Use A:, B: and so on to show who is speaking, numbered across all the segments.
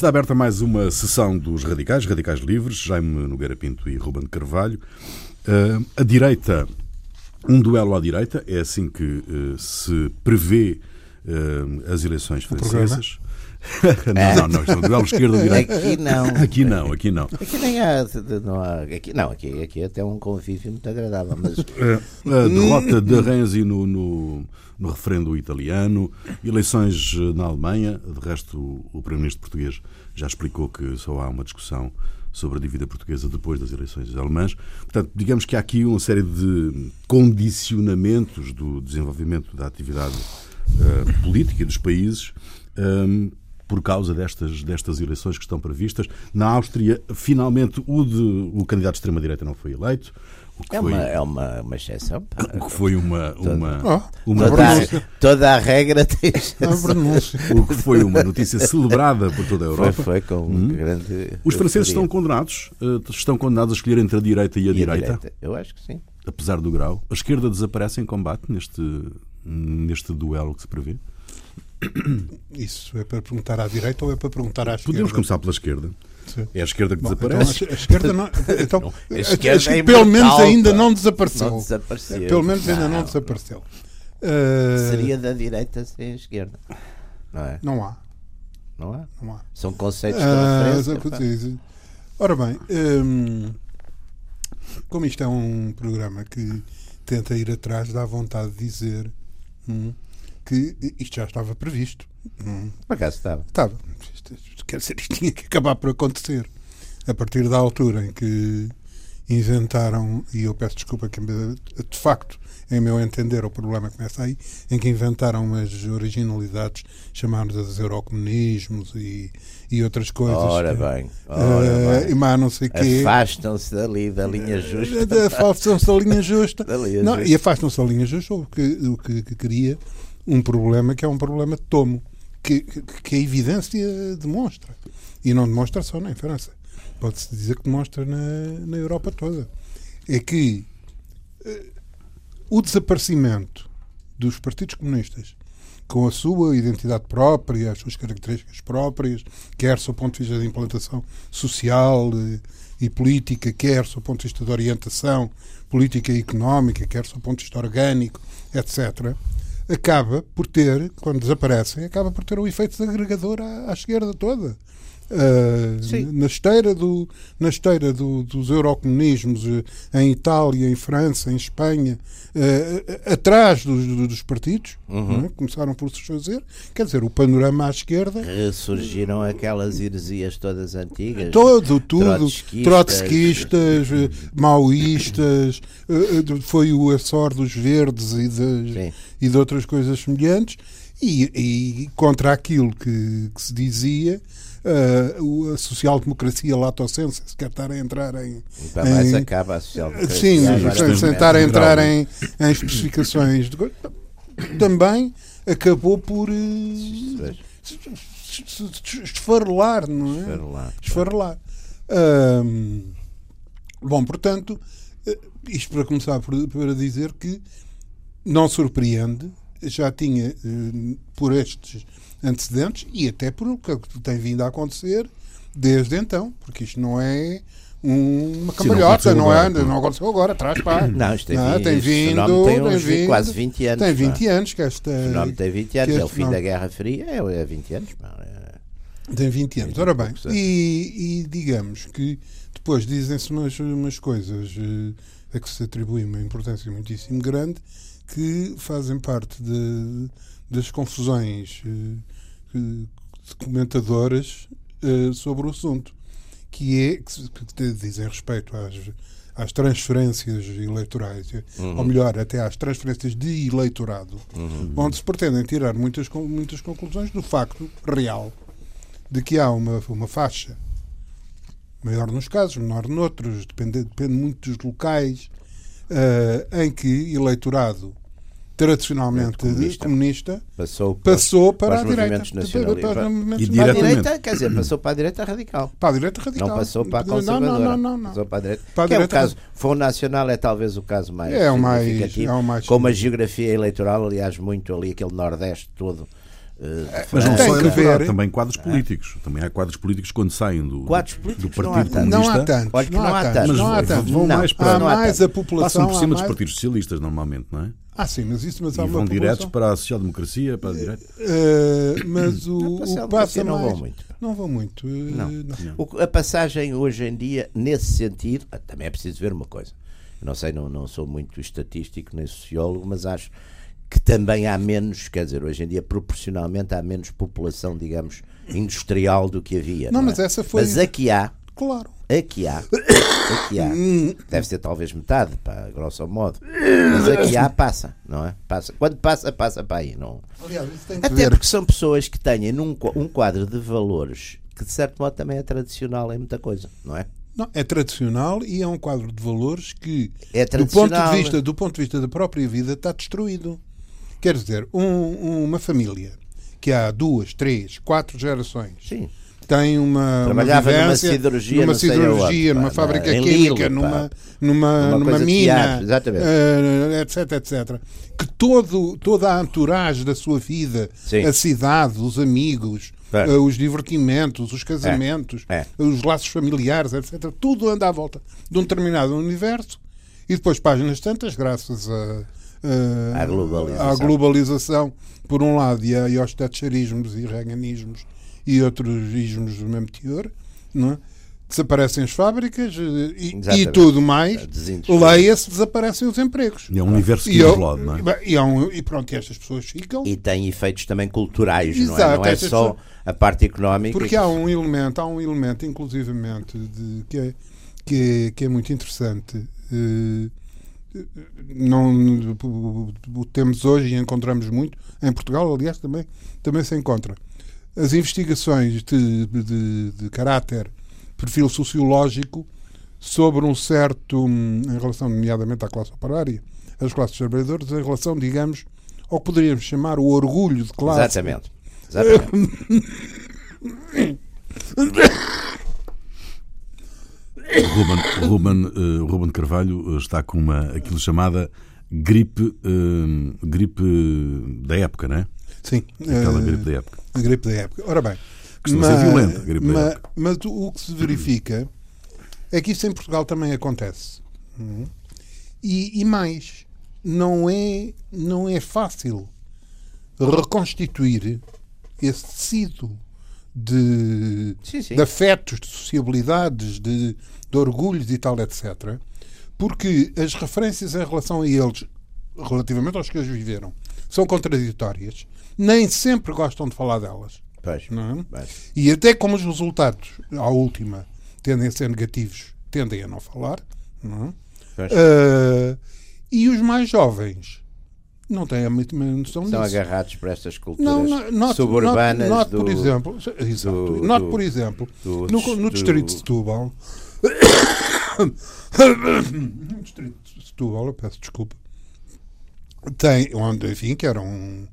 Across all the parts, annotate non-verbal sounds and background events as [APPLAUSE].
A: Está aberta mais uma sessão dos radicais, radicais livres, Jaime Nogueira Pinto e Ruben Carvalho. Uh, a direita, um duelo à direita, é assim que uh, se prevê uh, as eleições francesas. [LAUGHS] não, não, não, duelo esquerda-direita.
B: Aqui não. [LAUGHS]
A: Aqui não, aqui não.
B: Aqui nem há. Não, há, aqui, não aqui, aqui é até um convívio muito agradável. Mas... [LAUGHS]
A: A derrota de Renzi no, no, no referendo italiano, eleições na Alemanha, de resto, o, o Primeiro-Ministro português já explicou que só há uma discussão sobre a dívida portuguesa depois das eleições alemãs. Portanto, digamos que há aqui uma série de condicionamentos do desenvolvimento da atividade uh, política dos países um, ehm, por causa destas, destas eleições que estão previstas. Na Áustria, finalmente, o, de, o candidato de extrema-direita não foi eleito.
B: É, uma, é uma, uma exceção. Pá. [LAUGHS]
A: O que foi uma. uma,
B: oh, uma toda, a, toda a regra tem
A: O que foi uma notícia celebrada por toda a Europa.
B: Foi, foi com hum. grande.
A: Os franceses estão condenados? Eh, estão condenados a escolher entre a direita e a, e direita? a direita?
B: Eu acho que sim.
A: Apesar do grau. A esquerda desaparece em combate neste, neste duelo que se prevê? [COUGHS]
C: Isso é para perguntar à direita ou é para perguntar à esquerda?
A: Podemos começar pela esquerda. Sim. É a esquerda que Bom, então desaparece.
C: Então, a esquerda não, [LAUGHS] então, não, a esquerda é pelo menos ainda não desapareceu.
B: Não desapareceu.
C: Pelo menos ainda não, não desapareceu. Uh,
B: Seria da direita sem a esquerda. Não é?
C: Não há.
B: Não há?
C: Não há.
B: São conceitos uh, de referência.
C: Ora bem, um, como isto é um programa que tenta ir atrás, dá vontade de dizer hum, que isto já estava previsto.
B: Por acaso estava?
C: Estava quer dizer, isto tinha que acabar por acontecer. A partir da altura em que inventaram, e eu peço desculpa que de facto, em meu entender, o problema começa aí, em que inventaram umas originalidades chamadas eurocomunismos e, e outras coisas.
B: Ora bem, ora uh,
C: bem. Mas não sei quê.
B: Afastam-se dali da linha justa.
C: Afastam-se da linha justa. [LAUGHS] da linha não, justa. E afastam-se da linha justa, o que, o que, que cria um problema que é um problema de tomo que, que a evidência demonstra. E não demonstra só na França. Pode-se dizer que demonstra na, na Europa toda. É que uh, o desaparecimento dos partidos comunistas com a sua identidade própria, as suas características próprias, quer do ponto de vista da implantação social e, eh, e política, quer do ponto de vista da orientação política e económica, quer do ponto de vista orgânico, etc., acaba por ter, quando desaparecem, acaba por ter um efeito agregador à, à esquerda toda. Uh, na esteira, do, na esteira do, dos eurocomunismos uh, em Itália, em França, em Espanha, uh, atrás dos, dos partidos, uhum. é? começaram por se fazer. Quer dizer, o panorama à esquerda.
B: Ressurgiram aquelas heresias todas antigas.
C: Todo, tudo. Trotskistas, trotskistas maoístas, foi o açor dos verdes e, de, e de outras coisas semelhantes. E, e contra aquilo que, que se dizia uh, a social-democracia latossense, se quer estar a entrar em.
B: Mais em, acaba a social-democracia.
C: Sim, sem, sem estar a entrar em, em especificações. De, também acabou por. Uh, esfarelar, não é? Esfarelar. esfarelar. Bom, portanto, eh, isto para começar por, para dizer que não surpreende, já tinha, por estes antecedentes e até por o que tem vindo a acontecer desde então, porque isto não é uma cambalhota, não, não, é, não aconteceu agora, atrás pá.
B: Não, isto tem, não, vindo, tem vindo, tem, tem vindo, quase 20 anos.
C: Tem 20 pá. anos que esta.
B: O fenómeno tem 20 anos, é o fim da Guerra Fria, é, 20 é anos. Pá.
C: É... Tem 20 anos. Ora bem, e, e digamos que depois dizem-se umas, umas coisas uh, a que se atribui uma importância muitíssimo grande que fazem parte de, das confusões comentadoras uh, sobre o assunto, que é que, que dizem respeito às, às transferências eleitorais, uhum. ou melhor, até às transferências de eleitorado, uhum. onde se pretendem tirar muitas, muitas conclusões do facto real de que há uma, uma faixa, maior nos casos, menor noutros, depende, depende muito dos locais, uh, em que eleitorado tradicionalmente comunista, comunista
B: passou,
C: passou para, para, a direita.
B: Para, e para a direita, quer dizer, passou para a direita radical.
C: Para a direita radical.
B: Não passou para a conservadora. Não, não, não, não. Passou para a direita. Para a direita. É o caso, Fundo Nacional é talvez o caso mais
C: é o mais, é o mais
B: com uma geografia eleitoral, aliás, muito ali, aquele Nordeste todo
A: mas não só eleitoral, também quadros políticos. Também há quadros políticos quando saem do,
B: quadros políticos
A: do Partido Comunista.
C: Não há tantos. Olha, não,
B: não há tantos.
C: Não há tantos.
A: Vão mais para,
C: há mais a população.
A: Passam por cima
C: mais...
A: dos partidos socialistas, normalmente, não é?
C: Ah, sim, mas isso mas
A: e
C: há
A: vão diretos para a social-democracia, para a direita.
C: Uh, mas o, o passa
B: não
C: mais...
B: vão muito.
C: Não vão muito. Uh,
B: não. não. a passagem hoje em dia, nesse sentido, ah, também é preciso ver uma coisa. Eu não sei, não, não sou muito estatístico nem sociólogo, mas acho que também há menos, quer dizer, hoje em dia proporcionalmente há menos população, digamos, industrial do que havia.
C: Não,
B: não
C: mas
B: é?
C: essa foi.
B: Mas aqui há.
C: Claro.
B: Aqui há. Aqui há. Deve ser talvez metade, para grosso modo. Mas aqui há passa, não é? Passa. Quando passa, passa para aí. Não.
C: Aliás,
B: Até
C: ver.
B: porque são pessoas que têm um, um quadro de valores que de certo modo também é tradicional em muita coisa, não é?
C: Não, é tradicional e é um quadro de valores que,
B: é
C: do, ponto de vista, do ponto de vista da própria vida, está destruído. Quer dizer, um, uma família que há duas, três, quatro gerações
B: Sim.
C: tem uma,
B: Trabalhava
C: uma
B: numa siderurgia,
C: numa, siderurgia, numa fábrica química,
B: Lilo,
C: numa, numa, numa mina,
B: teatro,
C: uh, etc, etc. Que todo, toda a entourage da sua vida,
B: Sim.
C: a cidade, os amigos,
B: É.
C: uh, os divertimentos, os casamentos,
B: É.
C: os laços familiares, etc. Tudo anda à volta de um determinado universo e depois, páginas tantas, graças a, a,
B: À globalização.
C: à globalização, por um lado, e, a, e aos thatcherismos e reaganismos e outros ismos do mesmo teor, não é? desaparecem as fábricas eh, e, e tudo mais, leia-se, desaparecem os empregos.
A: E é um universo
C: E, eu-
A: isolado, não é?
C: e, há um- e pronto, e estas pessoas ficam.
B: E tem efeitos também culturais, não é?
C: Exato,
B: Não é
C: estas
B: só a parte económica.
C: Porque há um elemento, há um elemento, inclusivamente, de, que, é, que, é, que é muito interessante. eh, não o- temos hoje e encontramos muito em Portugal, aliás, também, também se encontra. As investigações de, de, de caráter, perfil sociológico, sobre um certo, hum, em relação, nomeadamente à classe operária, às classes trabalhadoras, em relação, digamos, ao que poderíamos chamar o orgulho de classe.
B: Exatamente. Exatamente. [LAUGHS]
A: Ruben, Ruben, eh, Ruben Carvalho eh, está com uma aquilo chamada gripe, eh, gripe da época, não é?
C: Sim.
A: Aquela gripe da época.
C: A gripe da época. Ora bem.
A: Costuma ser violenta, a gripe da
C: mas,
A: época.
C: mas o que se verifica é que isso em Portugal também acontece. Uhum. E, e mais, não é, não é fácil reconstituir esse tecido de,
B: Sim, sim.
C: de afetos, de sociabilidades, de, de orgulhos e tal, etc. Porque as referências em relação a eles, relativamente aos que eles viveram, são contraditórias. Nem sempre gostam de falar delas.
B: Pois.
C: É?
B: Pois.
C: E até como os resultados, à última, tendem a ser negativos, tendem a não falar. Não é? Ah, e os mais jovens não têm a mínima noção
B: São
C: disso.
B: agarrados por estas culturas
C: Não, não, note,
B: suburbanas
C: note, note,
B: do,
C: por exemplo, exato,
B: do-
C: note, por exemplo,
B: do-
C: no, no distrito de Setúbal, [COUGHS] no distrito de Setúbal, eu peço desculpa, tem, onde, enfim, que era um,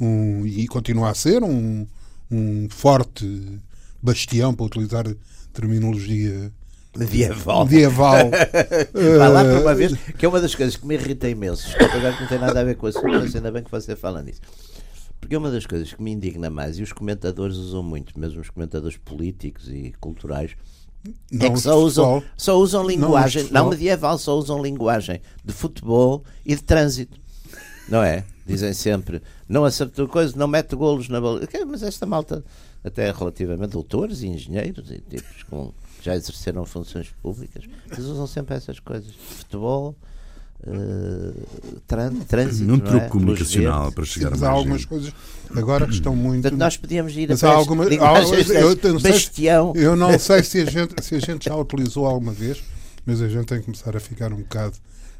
C: um e continua a ser um, um forte bastião, para utilizar terminologia
B: medieval.
C: medieval. [LAUGHS]
B: Vai lá por uma vez, que é uma das coisas que me irrita imenso. Desculpa, agora que não tem nada a ver com o assunto, mas ainda bem que você fala nisso. Porque é uma das coisas que me indigna mais, e os comentadores usam muito, mesmo os comentadores políticos e culturais,
C: não
B: é que só usam, só usam linguagem, não,
C: futebol.
B: medieval, só usam linguagem de futebol e de trânsito. Não é? Dizem sempre, não acertou coisa, não mete golos na bola. Mas esta malta, até relativamente doutores e engenheiros e tipos com, já exerceram funções públicas, eles usam sempre essas coisas. Futebol, tran- trânsito.
A: Um
B: não
A: truque
B: é?
A: comunicacional para
C: Sim,
A: chegar a
C: mas há
A: mais
C: algumas
A: gente.
C: coisas agora que estão muito.
B: Portanto, nós podíamos ir a
C: Mas há alguma, há-
B: linguagens
C: eu,
B: das-
C: eu não sei se-
B: bastião.
C: eu não sei se a, gente, se a gente já utilizou alguma vez, mas a gente tem que começar a ficar um bocado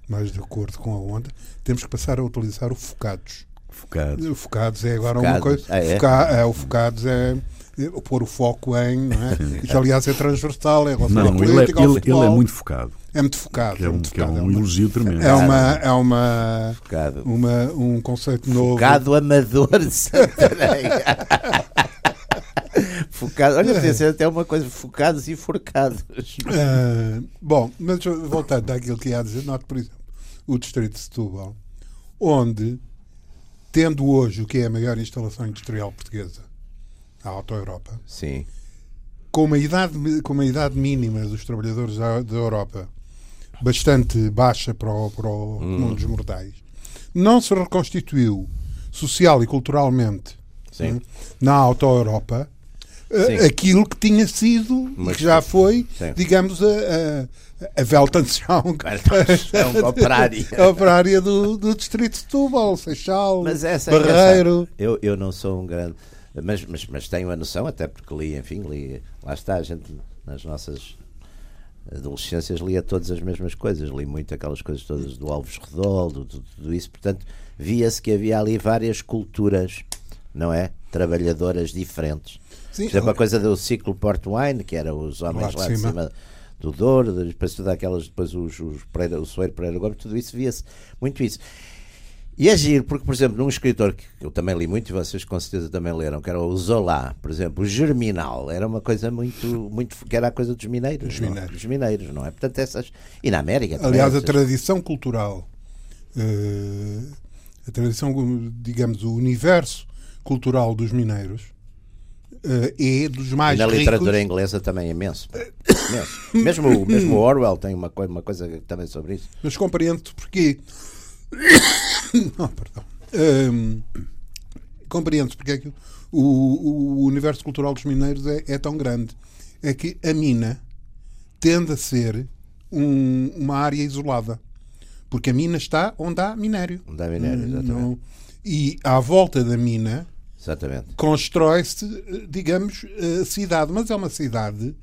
C: mais de acordo com a onda. Temos que passar a utilizar o focados.
A: Focado.
C: O focados é agora uma
B: Focados.
C: coisa.
B: Ah, é?
C: Foca- é, o focados é pôr o foco em, não é? Isto, aliás, é transversal em relação à
A: Não, ele é,
C: política, ao
A: ele, ele é muito focado.
C: É muito focado.
A: Que é
C: é
A: um,
C: muito
A: que é
C: focado,
A: um
C: é uma-
A: elogio tremendo.
C: é uma, é uma,
B: Focado.
C: uma, um conceito novo.
B: Focado amador de Santarém. [LAUGHS] Focado. Olha, podia ser até uma coisa, focados e forcados.
C: Bom, mas voltando àquilo que ia dizer, note, por exemplo, o distrito de Setúbal, onde tendo hoje o que é a maior instalação industrial portuguesa, a Auto Europa,
B: Sim.
C: com uma idade, com uma idade mínima dos trabalhadores da, da Europa bastante baixa para o, para o comum dos mortais, não se reconstituiu social e culturalmente
B: Sim.
C: hum, na Auto Europa eh,
B: Sim.
C: aquilo que tinha sido
B: Mas-
C: que já foi,
B: Sim.
C: digamos, a, a, a Weltanschauung,
B: É um operário.
C: a operária do, do distrito de Setúbal, Seixal,
B: é
C: Barreiro.
B: eu, eu não sou um grande. Mas, mas, mas tenho a noção, até porque li, enfim, li. Lá está, a gente nas nossas adolescências lia todas as mesmas coisas. Li muito aquelas coisas todas do Alves Redol, do, do- tudo isso. Portanto, via-se que havia ali várias culturas, não é? Trabalhadoras diferentes.
C: Sim,
B: Por exemplo, a coisa do ciclo Port Wine, que eram os homens
C: Lá de
B: lá de
C: cima.
B: cima do Douro, depois tudo aquelas, depois os, os Pereira, o Soeiro Pereira Gomes, tudo isso via-se muito isso. E é giro, porque, por exemplo, num escritor que eu também li muito, e vocês com certeza também leram, que era o Zola, por exemplo, o Germinal, era uma coisa muito, muito que era a coisa dos mineiros.
C: Dos
B: não é?
C: mineiros.
B: Dos mineiros, não é? Portanto, essas. E na América também.
C: Aliás, a
B: essas-
C: tradição cultural, eh, a tradição, digamos, o universo cultural dos mineiros é dos
B: E
C: mais
B: na
C: ricos.
B: literatura inglesa também é imenso. imenso. Mesmo, o- mesmo Orwell tem uma, uma coisa também sobre isso.
C: Mas compreendo porque. [LAUGHS] Não, perdão. Hum, compreendo porque é que o, o universo cultural dos mineiros é, é tão grande. É que a mina tende a ser um- uma área isolada. Porque a mina está onde há minério.
B: Onde há minério,
C: Hum,
B: exatamente.
C: não- e à volta da mina constrói-se, eh, digamos, a cidade. Mas é uma cidade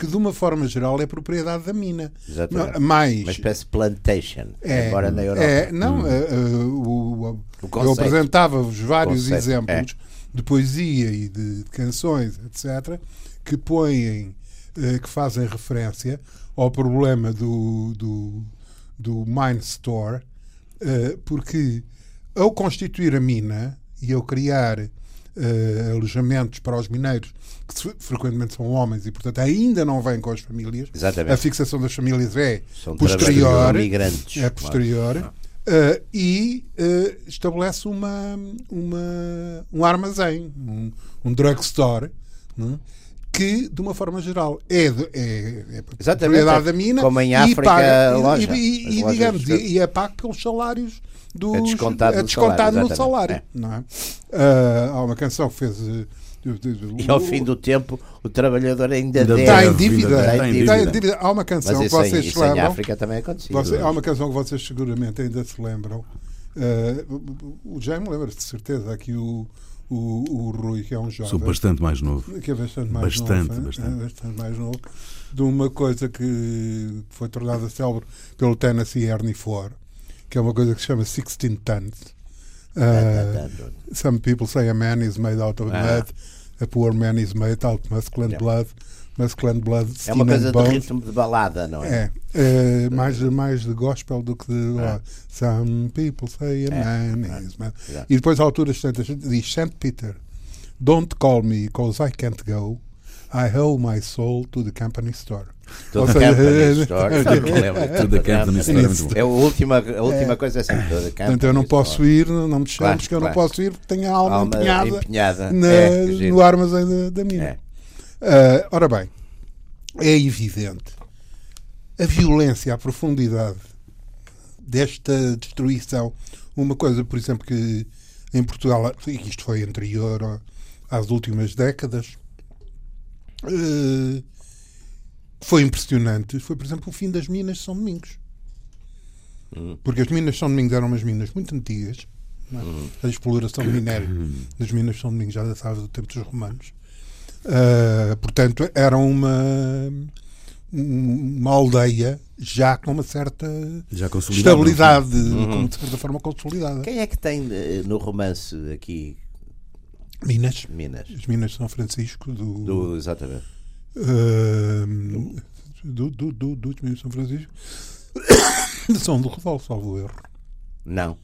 C: que, de uma forma geral, é propriedade da mina.
B: Exatamente.
C: Não- Mais.
B: Uma espécie de plantation,
C: É,
B: embora na Europa.
C: É, não, eh, eh, o- o- eu apresentava-vos vários
B: Conceito,
C: exemplos de poesia e de, de canções, etc., que põem, eh, que fazem referência ao problema do, do, do mine store, porque ao constituir a mina e ao criar eh, alojamentos para os mineiros, que frequentemente são homens e, portanto, ainda não vêm com as famílias,
B: Exatamente.
C: a fixação das famílias é
B: São
C: posterior,
B: migrantes.
C: é posterior eh, e eh, estabelece uma, uma, um armazém, um, um drugstore, não é? Que, de uma forma geral, é, é, é propriedade da mina
B: Como em
C: e
B: África,
C: paga, e-
B: loja.
C: e, e,
B: lojas
C: digamos,
B: de-
C: e, e é pago pelos salários dos,
B: É descontado
C: é
B: no
C: descontado
B: salário,
C: no salário.
B: exatamente.
C: não é? Ah, há uma canção que fez. eh,
B: E ao fim do tempo, o trabalhador ainda,
A: Ainda
B: deve.
C: Está em dívida.
B: Está em
C: Está em
B: dívida.
C: Há uma canção
B: Mas
C: que
B: em,
C: vocês se
B: em
C: lembram.
B: África também é acontecido.
C: Você- há uma canção que vocês seguramente ainda se lembram. Eh, o Jaime lembra-se de certeza aqui o, o, o Rui, que é um jovem.
A: Sou bastante mais novo.
C: que é bastante mais
A: Bastante,
C: novo, hein?
A: bastante.
C: É bastante mais novo. De uma coisa que foi tornada célebre pelo Tennessee Ernie Ford, que é uma coisa que se chama 16 Tons. Uh, some people say a man is made out of
B: Ah.
C: blood, a poor man is made out of masculine
B: Yeah.
C: blood, masculine blood, skin
B: É uma coisa de ritmo de balada, não é?
C: É, é, mais, de- mais de gospel do que de.
B: É.
C: Some people say a
B: É,
C: man
B: é,
C: is made.
B: exato.
C: E depois, à altura tantas, diz St. Peter, don't call me because I can't go. I owe my soul to the company store. Ou seja,
B: Company [LAUGHS] Store.
A: To the Company Store é.
B: É a última, a última coisa é sempre toda
C: Portanto, eu não posso ir, não me chames
B: Claro,
C: que eu não posso ir porque tenho a alma,
B: Alma
C: empenhada,
B: empenhada.
C: na-
B: É,
C: no armazém da, da mina.
B: É.
C: Ah, ora bem, é evidente a violência, a profundidade desta destruição. Uma coisa, por exemplo, que em Portugal, e isto foi anterior às últimas décadas, eh, foi impressionante. Foi, por exemplo, o fim das minas de São Domingos.
B: Hum.
C: Porque as minas de São Domingos eram umas minas muito antigas. é?
B: Hum.
C: A exploração de minério das minas de São Domingos já datava do tempo dos romanos. Ah, portanto, era uma, uma aldeia já com uma certa
A: Já
C: estabilidade,
B: Uhum.
C: com, de certa forma consolidada.
B: Quem é que tem eh, no romance aqui
C: Minas,
B: Minas?
C: as minas de São Francisco, do,
B: Do, exatamente.
C: ah, do, do, do, dos minas de São Francisco, [COUGHS] são do Redol, salvo erro.
B: Não.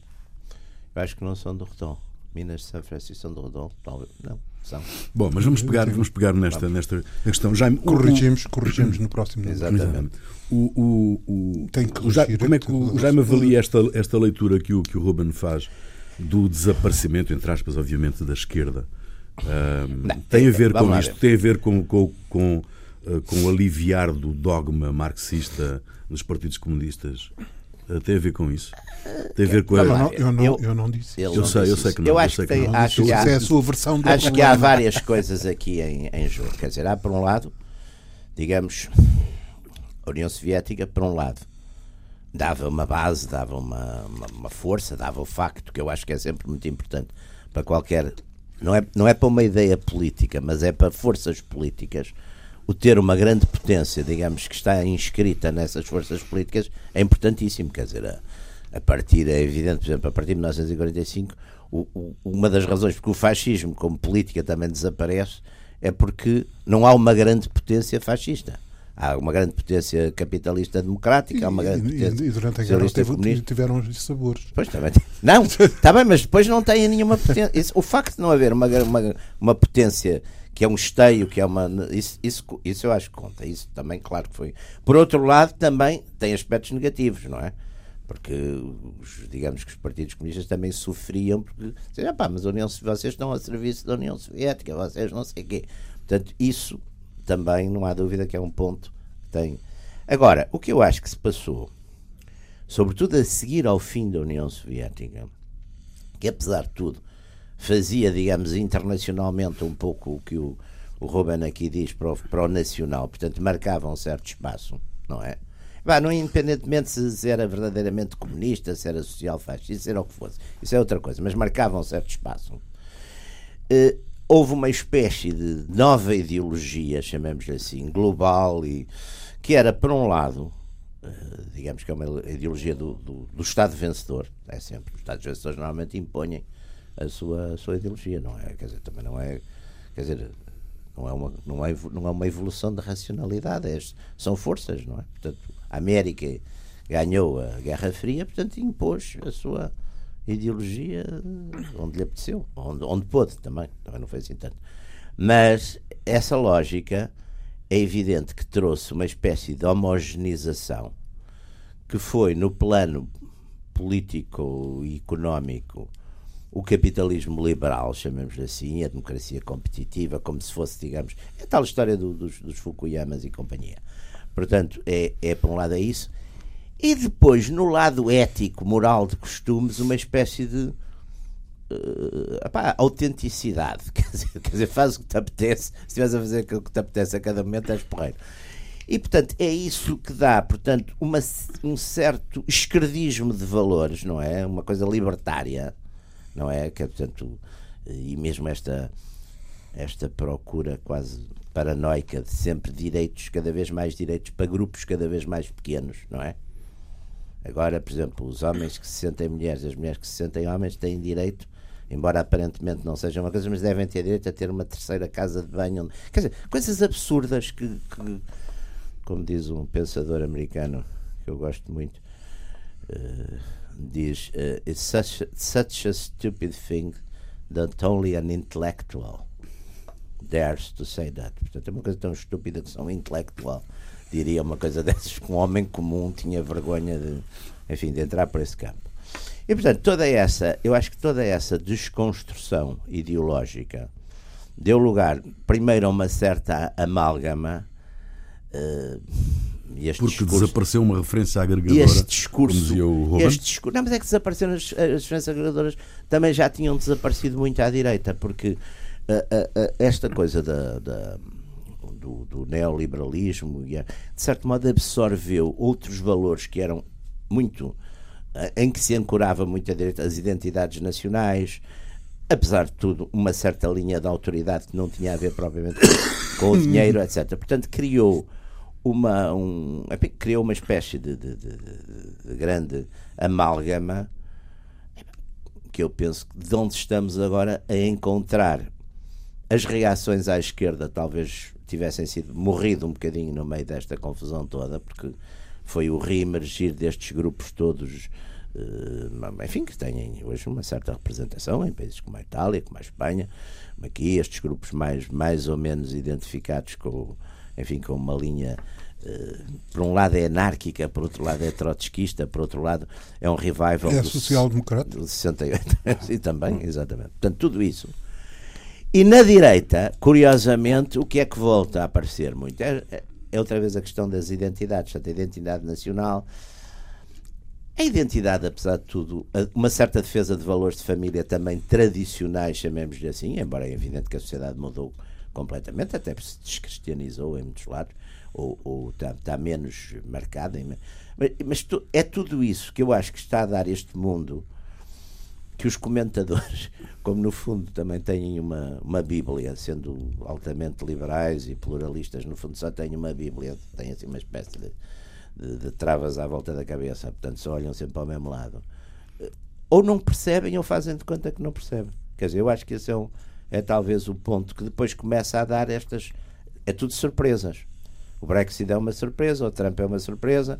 B: Eu acho que não são do Redon. Minas de São Francisco são do Redon. Talvez. Não, são.
A: Bom, mas vamos pegar, vamos pegar nesta, nesta questão. Jaime, o-
C: Corrigimos, corrigimos no próximo.
A: Exatamente. O, o, o,
C: Tem que
A: o como é que o, o Jaime avalia esta, esta leitura que o, que o Ruben faz do desaparecimento, entre aspas, obviamente, da esquerda. não, tem a ver com isto, ver. tem a ver com, com, com, uh, com o aliviar do dogma marxista nos partidos comunistas. Uh, tem a ver com isso? Tem a ver com
C: a... não, eu, não, eu, eu não disse.
A: Eu, sei, eu sei que não.
B: Eu acho
A: eu
B: que, tem, acho que, há,
C: é a sua versão do
B: Acho que há várias coisas aqui em, em jogo. Quer dizer, há por um lado, digamos, a União Soviética, por um lado, dava uma base, dava uma, uma, uma, força, dava o facto, que eu acho que é sempre muito importante para qualquer. Não é, não é para uma ideia política, mas é para forças políticas. O ter uma grande potência, digamos, que está inscrita nessas forças políticas é importantíssimo. Quer dizer, a, a partir, é evidente, por exemplo, a partir de 1945, o, o, uma das razões porque o fascismo, como política, também desaparece é porque não há uma grande potência fascista há uma grande potência capitalista democrática, há uma grande potência
C: e, e durante a guerra teve, tiveram os sabores.
B: Pois também. Não, está [LAUGHS] bem, mas depois não têm nenhuma potência. O facto de não haver uma, uma, uma potência que é um esteio, que é uma. Isso, isso, isso eu acho que conta. Isso também, claro que foi. Por outro lado, também tem aspectos negativos, não é? Porque, os, digamos que os partidos comunistas também sofriam, porque, ah, pá, mas a União, vocês estão a serviço da União Soviética, vocês não sei o quê. Portanto, isso também não há dúvida que é um ponto que tem. Agora, o que eu acho que se passou, sobretudo a seguir ao fim da União Soviética, que apesar de tudo fazia, digamos, internacionalmente um pouco o que o, o Ruben aqui diz para o, para o nacional, portanto, marcava um certo espaço, não é? Bah, não independentemente se era verdadeiramente comunista, se era social fascista, se era o que fosse, isso é outra coisa, mas marcava um certo espaço. Uh, houve uma espécie de nova ideologia, chamemos-lhe assim, global, e que era, por um lado, eh, digamos que é uma ideologia do, do, do Estado vencedor, é sempre, os Estados vencedores normalmente impõem a sua, a sua ideologia, não é? Quer dizer, também não é, quer dizer, não é uma, não é, não é uma evolução da racionalidade, é, são forças, não é? Portanto, a América ganhou a Guerra Fria, portanto, impôs a sua ideologia onde lhe apeteceu, onde, onde pôde também, também não foi assim tanto. Mas essa lógica é evidente que trouxe uma espécie de homogeneização que foi no plano político e económico o capitalismo liberal, chamemos assim, a democracia competitiva, como se fosse, digamos, é tal história do, dos, dos Fukuyamas e companhia. Portanto, é, é por um lado é isso, e depois, no lado ético, moral de costumes, uma espécie de uh, epá, autenticidade. [LAUGHS] Quer dizer, quer dizer, faz o que te apetece. Se estiveres a fazer o que te apetece a cada momento, és porreiro. E, portanto, é isso que dá, portanto, uma, um certo esquerdismo de valores, não é? Uma coisa libertária, não é? Que é, portanto, e mesmo esta, esta procura quase paranoica de sempre direitos, cada vez mais direitos para grupos cada vez mais pequenos, não é? Agora, por exemplo, os homens que se sentem mulheres, as mulheres que se sentem homens têm direito, embora aparentemente não seja uma coisa, mas devem ter direito a ter uma terceira casa de banho. Quer dizer, coisas absurdas que, que, como diz um pensador americano que eu gosto muito, uh, diz: uh, It's such, such a stupid thing that only an intellectual dares to say that. Portanto, é uma coisa tão estúpida que só um intelectual diria uma coisa [LAUGHS] dessas que um homem comum tinha vergonha de, enfim, de entrar por esse campo. E portanto, toda essa, eu acho que toda essa desconstrução ideológica deu lugar primeiro a uma certa amálgama. Uh,
A: Porque discurso, desapareceu uma referência agregadora.
B: Este discurso, este discurso. Não, mas é que desapareceram as, as referências agregadoras, também já tinham desaparecido muito à direita, porque uh, uh, esta coisa da, da do, do neoliberalismo de certo modo, absorveu outros valores que eram muito. Em que se ancorava muito a direita, as identidades nacionais, apesar de tudo, uma certa linha de autoridade que não tinha a ver propriamente com o [COUGHS] dinheiro, etc. Portanto, criou uma, um, criou uma espécie de, de, de, de, grande amálgama que eu penso de onde estamos agora a encontrar. As reações à esquerda, talvez tivessem sido morrido um bocadinho no meio desta confusão toda, porque foi o reemergir destes grupos todos, uh, enfim, que têm hoje uma certa representação em países como a Itália, como a Espanha, aqui estes grupos mais, mais ou menos identificados com, enfim, com uma linha Uh, por um lado é anárquica, por outro lado é trotskista, por outro lado é um revival
C: é social-democrata
B: do 68 e [LAUGHS] também, exatamente. Portanto, tudo isso. E na direita, curiosamente, o que é que volta a aparecer muito? É, é, é outra vez a questão das identidades, a identidade nacional. A identidade, apesar de tudo, uma certa defesa de valores de família também tradicionais, chamemos-lhe assim, embora é evidente que a sociedade mudou completamente, até se descristianizou em muitos lados, ou, está, menos marcada. Mas, mas tu, é tudo isso que eu acho que está a dar este mundo que os comentadores, [LAUGHS] como no fundo também têm uma, uma Bíblia, sendo altamente liberais e pluralistas, no fundo só têm uma Bíblia, têm assim uma espécie de, de, de travas à volta da cabeça, portanto só olham sempre ao mesmo lado. Ou não percebem ou fazem de conta que não percebem. Quer dizer, eu acho que esse é, um, é talvez o ponto que depois começa a dar estas. É tudo surpresas. O Brexit é uma surpresa, o Trump é uma surpresa,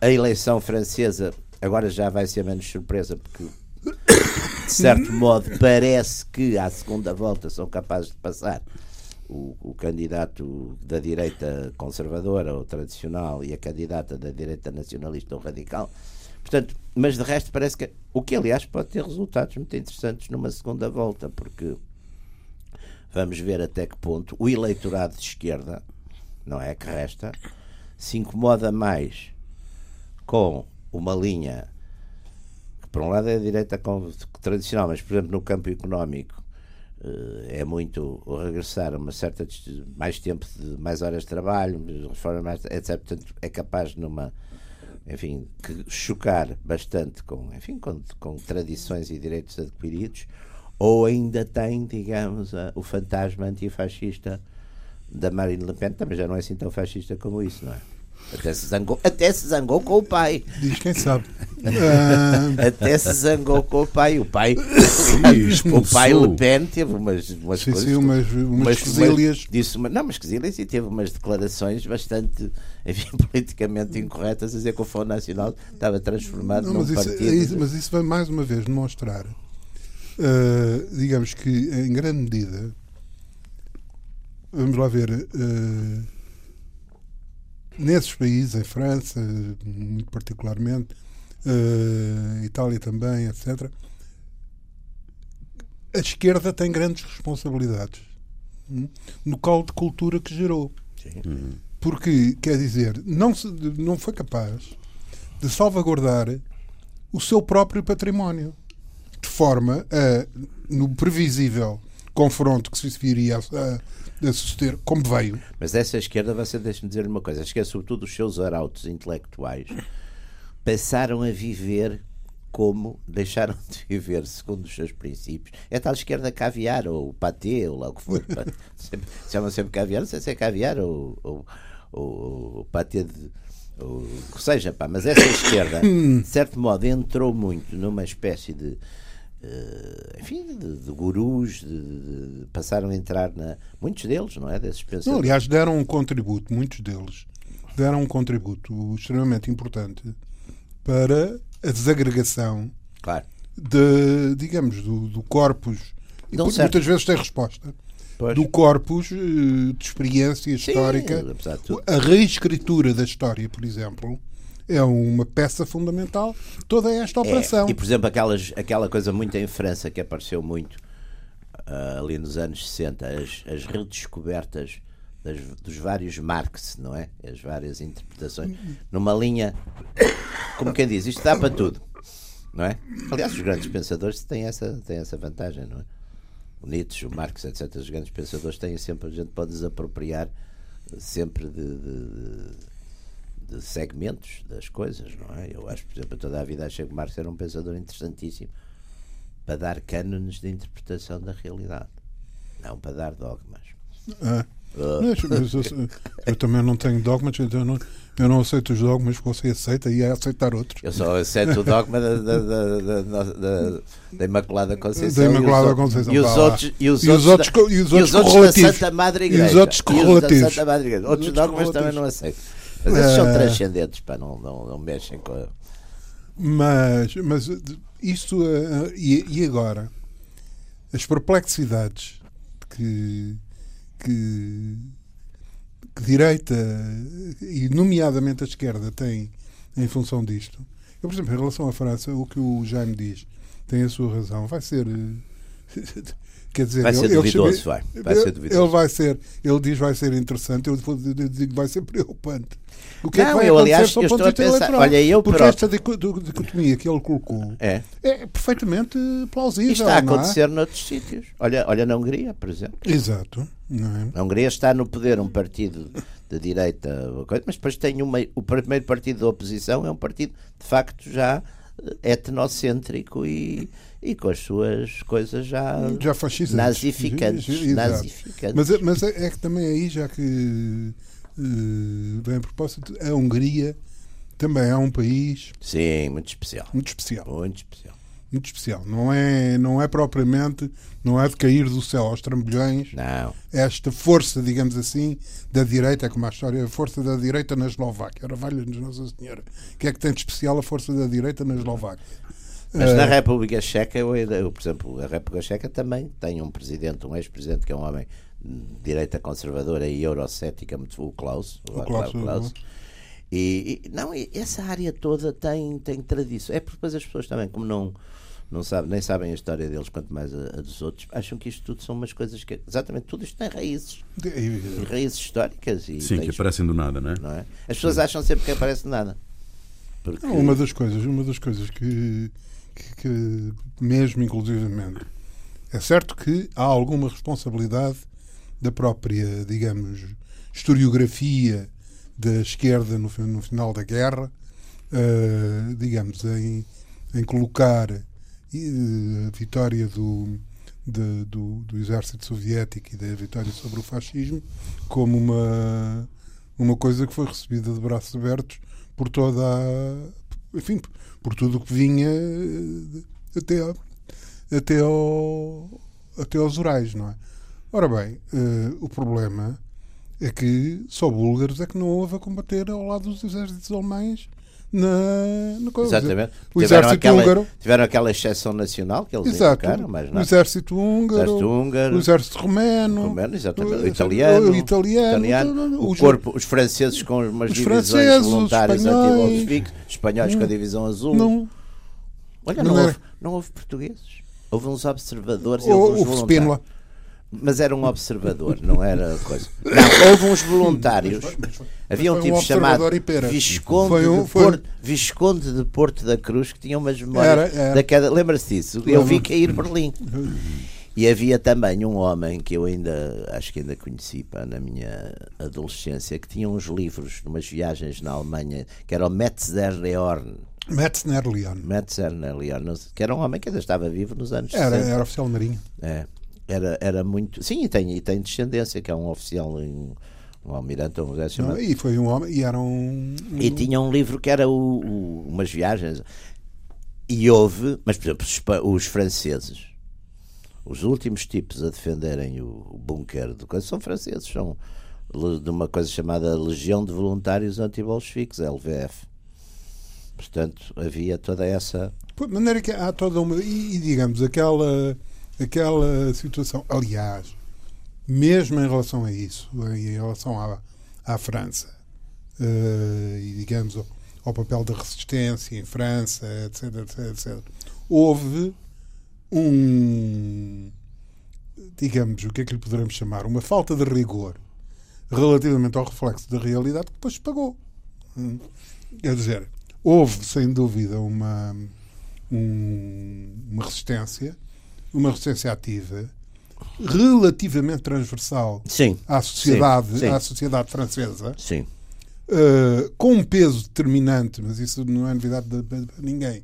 B: a eleição francesa agora já vai ser menos surpresa porque de certo [COUGHS] modo, parece que à segunda volta são capazes de passar o, o, candidato da direita conservadora ou tradicional e a candidata da direita nacionalista ou radical. Portanto, mas de resto parece que o que aliás pode ter resultados muito interessantes numa segunda volta, porque vamos ver até que ponto o eleitorado de esquerda, não é que resta, se incomoda mais com uma linha por um lado é a direita tradicional, mas por exemplo no campo económico eh, é muito regressar a uma certa mais tempo de mais horas de trabalho, reforma mais, etc. Portanto, é capaz numa enfim, que chocar bastante com, enfim, com, com tradições e direitos adquiridos, ou ainda tem, digamos, a, o fantasma antifascista da Marine Le Pen, também já não é assim tão fascista como isso, não é? Até se zangou, até se zangou com o pai.
C: Diz quem sabe. [LAUGHS]
B: até se zangou com o pai. O pai, o pai Le Pen teve umas, umas
C: sim,
B: coisas.
C: Sim, umas, umas, quesílias.
B: Disse uma, não, umas quesílias e teve umas declarações bastante [LAUGHS] enfim, politicamente incorretas a dizer que o Fundo Nacional estava transformado não, num
C: mas
B: partido.
C: Isso, mas isso vai mais uma vez demonstrar, uh, digamos que em grande medida, vamos lá ver. Uh, nesses países, em França, muito particularmente, uh, Itália também, etc., a esquerda tem grandes responsabilidades hum, no caldo de cultura que gerou. Uhum. Porque, quer dizer, não, se, não foi capaz de salvaguardar o seu próprio património, de forma a, no previsível confronto que se viria a, a suceder, como veio.
B: Mas essa esquerda, você deixa-me dizer uma coisa, é sobretudo os seus arautos intelectuais passaram a viver como deixaram de viver segundo os seus princípios. É tal esquerda caviar, ou patê, ou lá o que for. [LAUGHS] Chamam sempre caviar, não sei se é caviar ou, ou, ou, patê de. Ou, seja, pá, mas essa esquerda, [COUGHS] de certo modo, entrou muito numa espécie de enfim, de, de gurus, de, de, passaram a entrar na. Muitos deles, não é? Desses pensadores. Não,
C: aliás, deram um contributo, muitos deles deram um contributo extremamente importante para a desagregação
B: claro.
C: de, digamos, do, do corpus. E muitas vezes tem resposta. Pois. Do corpus eh, de experiência histórica. Sim, a reescritura da história, por exemplo, é uma peça fundamental toda esta é, operação.
B: É, e, por exemplo, aquelas, aquela coisa muito em França que apareceu muito uh, ali nos anos 60, as, as redescobertas das, dos vários Marx, não é? As várias interpretações, numa linha, como quem diz, isto dá para tudo, não é? Aliás, os grandes pensadores têm essa, têm essa vantagem, não é? O Nietzsche, o Marx, etc. Os grandes pensadores têm sempre, a gente pode desapropriar sempre de, de, de de segmentos das coisas, não é? Eu acho, por exemplo, toda a vida achei que Marx era um pensador interessantíssimo para dar cânones de interpretação da realidade, não para dar dogmas.
C: Ah. Uh. Mas, eu, eu, também não tenho dogmas, então eu não, eu não aceito os dogmas que você aceita e é aceitar outros.
B: Eu só aceito o dogma da, da, da, da, da Imaculada Conceição.
C: Da Imaculada Conceição.
B: E os outros, e os outros, e os outros, da Santa Madre Igreja.
C: E os outros correlativos.
B: Outros dogmas também não aceito. Mas esses são transcendentes, para não, não, não mexem com a...
C: Mas, mas isto, uh, e, e, agora? As perplexidades que, que que direita, e nomeadamente a esquerda, tem em função disto. Eu, por exemplo, em relação à França, o que o Jaime diz tem a sua razão. Vai ser. [LAUGHS]
B: Quer dizer, vai ser ele, duvidoso, ele, vai. vai ser duvidoso.
C: Ele vai ser, ele diz vai ser interessante, eu digo vai ser preocupante.
B: O que não, é que vai eu, aliás, eu estou a pensar, olha, eu
C: Porque esta dicotomia que ele colocou é, é perfeitamente plausível.
B: Isto está a é? acontecer é? noutros sítios. Olha, olha na Hungria, por exemplo.
C: Exato.
B: É? A Hungria está no poder um partido de direita, mas depois tem uma, o primeiro partido da oposição é um partido de facto já etnocêntrico e, e com as suas coisas já,
C: já fascistas.
B: nazificantes. nazificantes.
C: Mas, é, mas é, é, que também aí, já que uh, vem a propósito, a Hungria também é um país.
B: Sim, muito especial.
C: Muito especial.
B: Muito especial
C: muito especial. Não é, não é propriamente, não é de cair do céu aos trambolhões.
B: Não.
C: Esta força, digamos assim, da direita, como a história, a força da direita na Eslováquia. Ora, valha-nos Nossa Senhora. O que é que tem de especial a força da direita na Eslováquia?
B: Mas na República Checa, eu, eu, por exemplo, a República Checa também tem um presidente, um ex-presidente que é um homem de direita conservadora e eurocética, o Klaus. O,
C: o Klaus, Klaus.
B: E, e, não, essa área toda tem, tem tradição. É porque depois as pessoas também, como não não sabe, nem sabem a história deles, quanto mais a, a, dos outros, acham que isto tudo são umas coisas que. Exatamente, tudo isto tem raízes. E raízes históricas. E
A: Sim, que aparecem do nada, não é?
B: Não é? As pessoas Sim. acham sempre que aparece do nada.
C: Porque... Uma das coisas, uma das coisas que, que, que, mesmo inclusivamente, é certo que há alguma responsabilidade da própria, digamos, historiografia da esquerda no, no final da guerra, uh, digamos, em, em colocar a vitória do, de, do, do, exército soviético e da vitória sobre o fascismo como uma, uma coisa que foi recebida de braços abertos por toda a, enfim, por tudo o que vinha eh, até, até, ao, até aos Urais, não é? Ora bem, uh, o problema é que só búlgaros é que não houve a combater ao lado dos exércitos alemães na, na
B: coisa. Exatamente.
C: O tiveram exército
B: aquela,
C: húngaro.
B: Tiveram aquela exceção nacional que eles Exato. mas não.
C: O exército húngaro, o
B: exército, húngaro,
C: o exército romeno,
B: romeno exatamente, o, italiano,
C: o, italiano,
B: italiano o, corpo, os franceses com umas os divisões voluntárias anti-bolcheviques, espanhóis com a divisão azul.
C: Não.
B: Olha, não, não, houve, não houve portugueses. Houve uns observadores e houve uns voluntários. Mas era um observador, não era coisa. Não, houve uns voluntários. Havia um tipo um chamado Visconde, um, de Porto, Visconde de Porto da Cruz que tinha umas memórias era, era. da queda. Lembra-se disso? Eu vi cair Berlim. E havia também um homem que eu ainda acho que ainda conheci pá, na minha adolescência que tinha uns livros, umas viagens na Alemanha, que era o Metzler Leorn.
C: Metzner Leon.
B: Metzner Leon, que era um homem que ainda estava vivo nos anos
C: era, 60. Era oficial marinho.
B: É era, era muito. Sim, e tem, e tem descendência, que é um oficial em, um almirante ou um
C: Não, e foi um homem e era um,
B: e tinha um livro que era o, o, umas viagens e houve mas por exemplo os, os, franceses os últimos tipos a defenderem o, o bunker do coisa são franceses são de uma coisa chamada Legião de Voluntários Anti-Bolcheviques LVF portanto havia toda essa
C: de maneira que há toda uma e, e digamos aquela aquela situação. Aliás, mesmo em relação a isso, em relação à, à França, uh, e digamos ao, ao, papel da resistência em França, etc, etc, etc, houve um, digamos, o que é que lhe poderemos chamar? Uma falta de rigor relativamente ao reflexo da realidade que depois se pagou. Hum. Quer dizer, houve sem dúvida uma, um, uma resistência uma resistência ativa relativamente transversal
B: sim,
C: à sociedade, sim, à sociedade francesa.
B: Sim.
C: Uh, com um peso determinante, mas isso não é novidade de, de, de ninguém,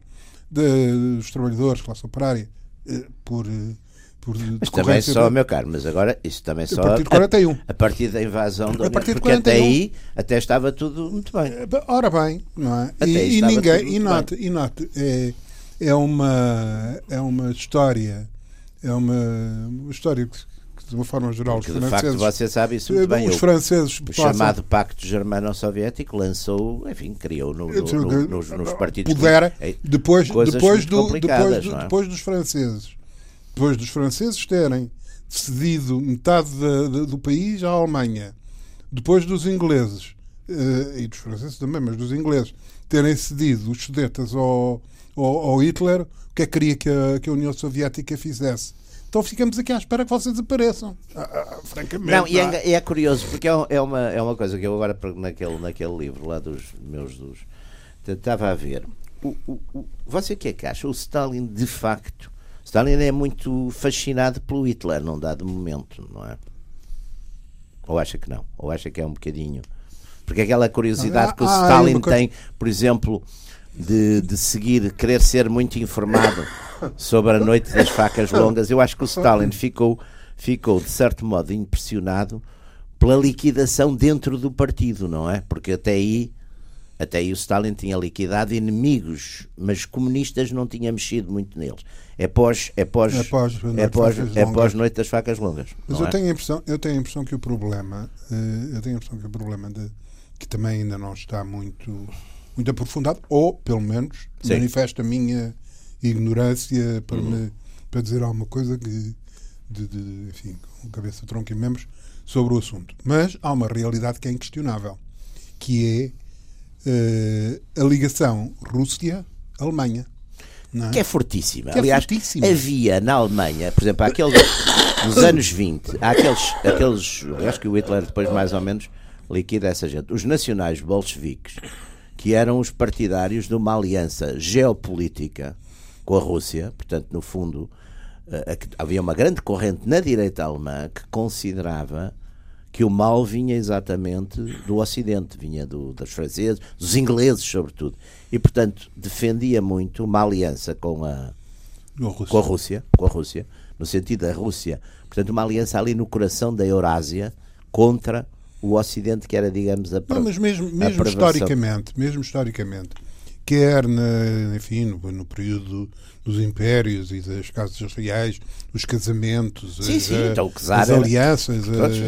C: dos trabalhadores, classe operária, uh, por, uh, por
B: mas também só, meu caro, mas agora isso também só
C: a partir de 41. A,
B: a partir da invasão da União, porque até aí até estava tudo muito bem.
C: Ora bem, não é? e, e ninguém, e note, e note é, é, uma, é uma história é uma, uma história que, que, de uma forma geral,
B: os franceses. De facto, você sabe isso muito bem.
C: Os franceses.
B: O passam, chamado Pacto Germano-Soviético lançou, enfim, criou no, no, no, nos, nos, partidos.
C: Pudera, depois, depois, do, depois, do, é? depois dos franceses. Depois dos franceses terem cedido metade de, de, do país à Alemanha, depois dos ingleses, uh, e dos franceses também, mas dos ingleses, terem cedido os Sudetas ao, ao, ao, Hitler, o que é que queria que a, que a União Soviética fizesse? Então ficamos aqui à espera que vocês apareçam. Ah, ah, francamente.
B: Não, e é, é, curioso, porque é, é, uma, é uma coisa que eu agora, naquele, naquele livro lá dos meus. Dos, estava a ver. O, o, o, você o que é que acha? O Stalin, de facto. Stalin é muito fascinado pelo Hitler num dado momento, não é? Ou acha que não? Ou acha que é um bocadinho. Porque aquela curiosidade que o ah, Stalin ah, tem, por exemplo, de, de seguir, querer ser muito informado sobre a noite das facas longas, eu acho que o Stalin ficou, ficou de certo modo impressionado pela liquidação dentro do partido, não é? Porque até aí até aí o Stalin tinha liquidado inimigos, mas comunistas não tinha mexido muito neles. É pós, é pós, é pós, é pós, é pós Noite das Facas Longas.
C: Mas eu, é? tenho a impressão, eu tenho a impressão que o problema, eh, eu tenho a impressão que o problema de, que também ainda não está muito, muito aprofundado, ou pelo menos Sim. manifesta a minha ignorância para, uhum. me, para dizer alguma coisa que, de, de, enfim, com cabeça, tronco e membros sobre o assunto. Mas há uma realidade que é inquestionável, que é uh, a ligação Rússia-Alemanha.
B: É? Que é fortíssima. Que é Aliás, fortíssima. havia na Alemanha, por exemplo, aquele, nos [COUGHS] anos 20, há aqueles, aqueles. Acho que o Hitler depois mais ou menos liquida essa gente. Os nacionais bolcheviques, que eram os partidários de uma aliança geopolítica com a Rússia, portanto, no fundo, uh, havia uma grande corrente na direita alemã que considerava que o mal vinha exatamente do Ocidente, vinha do, dos franceses, dos ingleses, sobretudo. E, portanto, defendia muito uma aliança com a, com a Rússia, com a Rússia, no sentido da Rússia. Portanto, uma aliança ali no coração da Eurásia contra o Ocidente, que era, digamos, a
C: Não, mas mesmo, mesmo historicamente, mesmo historicamente, quer na, enfim, no, no, período dos impérios e das casas reais, os casamentos,
B: sim,
C: as,
B: sim, então,
C: as alianças,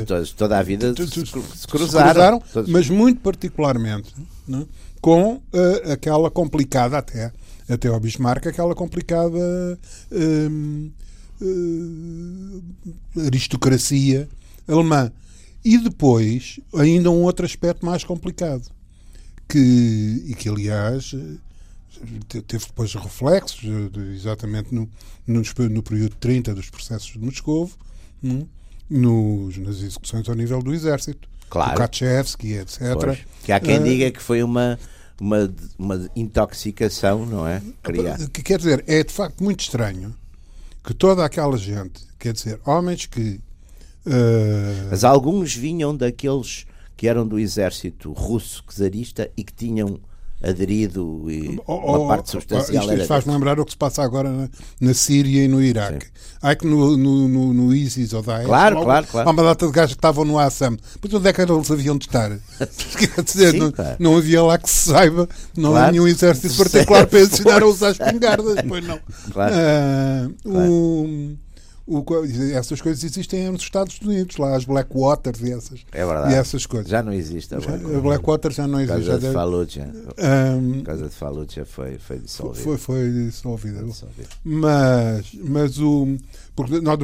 B: todos, toda a vida se, se, se cruzaram,
C: cruzaram mas muito particularmente né, com uh, aquela complicada até até ao Bismarck, aquela complicada uh, uh, aristocracia alemã. E depois, ainda um outro aspecto mais complicado, que, e que aliás teve depois reflexos exatamente no, no, no período 30 dos processos de Moscou, hum, nos, nas execuções ao nível do exército,
B: claro.
C: o Kaczewski, etc. Pois.
B: Que há quem uh, diga que foi uma, uma, uma intoxicação, não é?
C: Criar. Que quer dizer, é de facto muito estranho que toda aquela gente, quer dizer, homens que. Uh...
B: Mas alguns vinham daqueles que eram do exército russo czarista e que tinham aderido e oh, uma oh, parte substancial
C: oh, isto, faz-me lembrar o que se passa agora na, na Síria e no Iraque. Há que no, no, no, no ISIS ou Daesh
B: claro, logo, claro, claro.
C: há uma data de gajos que estavam no Assam. Mas onde é que eles haviam de estar? [LAUGHS] Quer dizer, Sim, não, não, havia lá que se saiba, não claro. há nenhum exército particular para [LAUGHS] ensinar a usar as espingardas. Pois não. Claro. Uh, claro. Um, o, essas coisas existem nos Estados Unidos, lá as Blackwaters e essas,
B: é verdade.
C: e essas coisas.
B: Já não existe a
C: Blackwater. A Blackwater já não existe.
B: Casa
C: de
B: Fallujah. Um, Casa de Fallujah foi, foi dissolvida.
C: Foi, foi dissolvida. Foi dissolvida. Mas, mas o. Porque nós,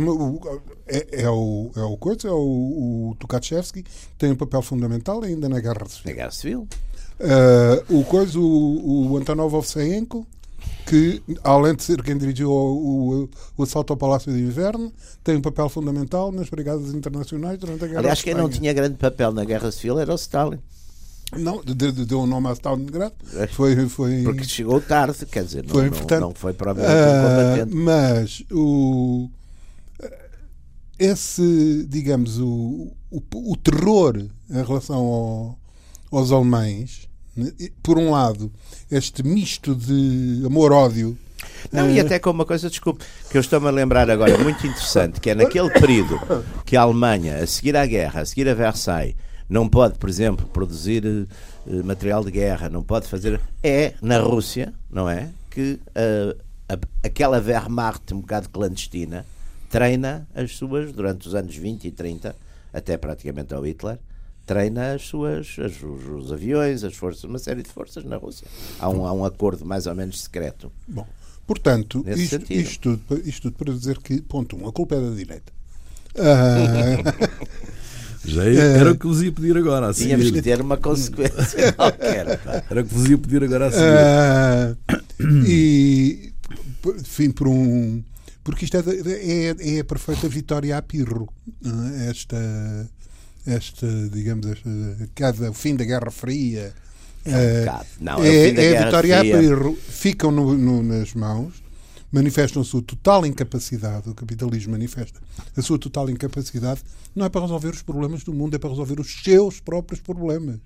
C: é, é, o, é o coisa, é o, o Tukachevsky, que tem um papel fundamental ainda na Guerra Civil.
B: Na Guerra Civil.
C: Uh, o coisa, o, o Antonov Ovseyenko que, além de ser quem dirigiu o, o, o, assalto ao Palácio de Inverno, tem um papel fundamental nas brigadas internacionais durante a Guerra
B: Aliás, quem não tinha grande papel na Guerra Civil era o Stalin.
C: Não, deu o um nome a Stalingrad. Foi, foi,
B: Porque chegou tarde, quer dizer, não foi, portanto, não, não foi provavelmente uh, um combatente.
C: Mas o, esse, digamos, o, o, o terror em relação ao, aos alemães por um lado, este misto de amor-ódio.
B: Não, e eh, até com uma coisa, desculpe, que eu estou-me a lembrar agora, muito interessante, que é naquele período que a Alemanha, a seguir à guerra, a seguir a Versailles, não pode, por exemplo, produzir uh, material de guerra, não pode fazer. É na Rússia, não é? Que uh, a, aquela Wehrmacht um bocado clandestina treina as suas, durante os anos 20 e 30, até praticamente ao Hitler, treina as suas, as, os, os, aviões, as forças, uma série de forças na Rússia. Há um, há um acordo mais ou menos secreto.
C: Bom, portanto, isto, isto, tudo, isto, tudo, para dizer que, ponto um, a culpa é da direita. Uh, [LAUGHS]
A: Já era o que vos ia pedir agora. A seguir.
B: Tínhamos que ter uma consequência [LAUGHS] qualquer.
A: Era o que vos ia pedir agora a seguir.
C: Uh, e, enfim, por um. Porque isto é, é, é a perfeita vitória a pirro. É? Esta, esta, digamos, esta, cada, o fim da Guerra Fria.
B: É, um bocado. Não,
C: é,
B: é,
C: é a vitória pirro. Ficam no, no, nas mãos manifestam a sua total incapacidade, o capitalismo manifesta a sua total incapacidade, não é para resolver os problemas do mundo, é para resolver os seus próprios problemas.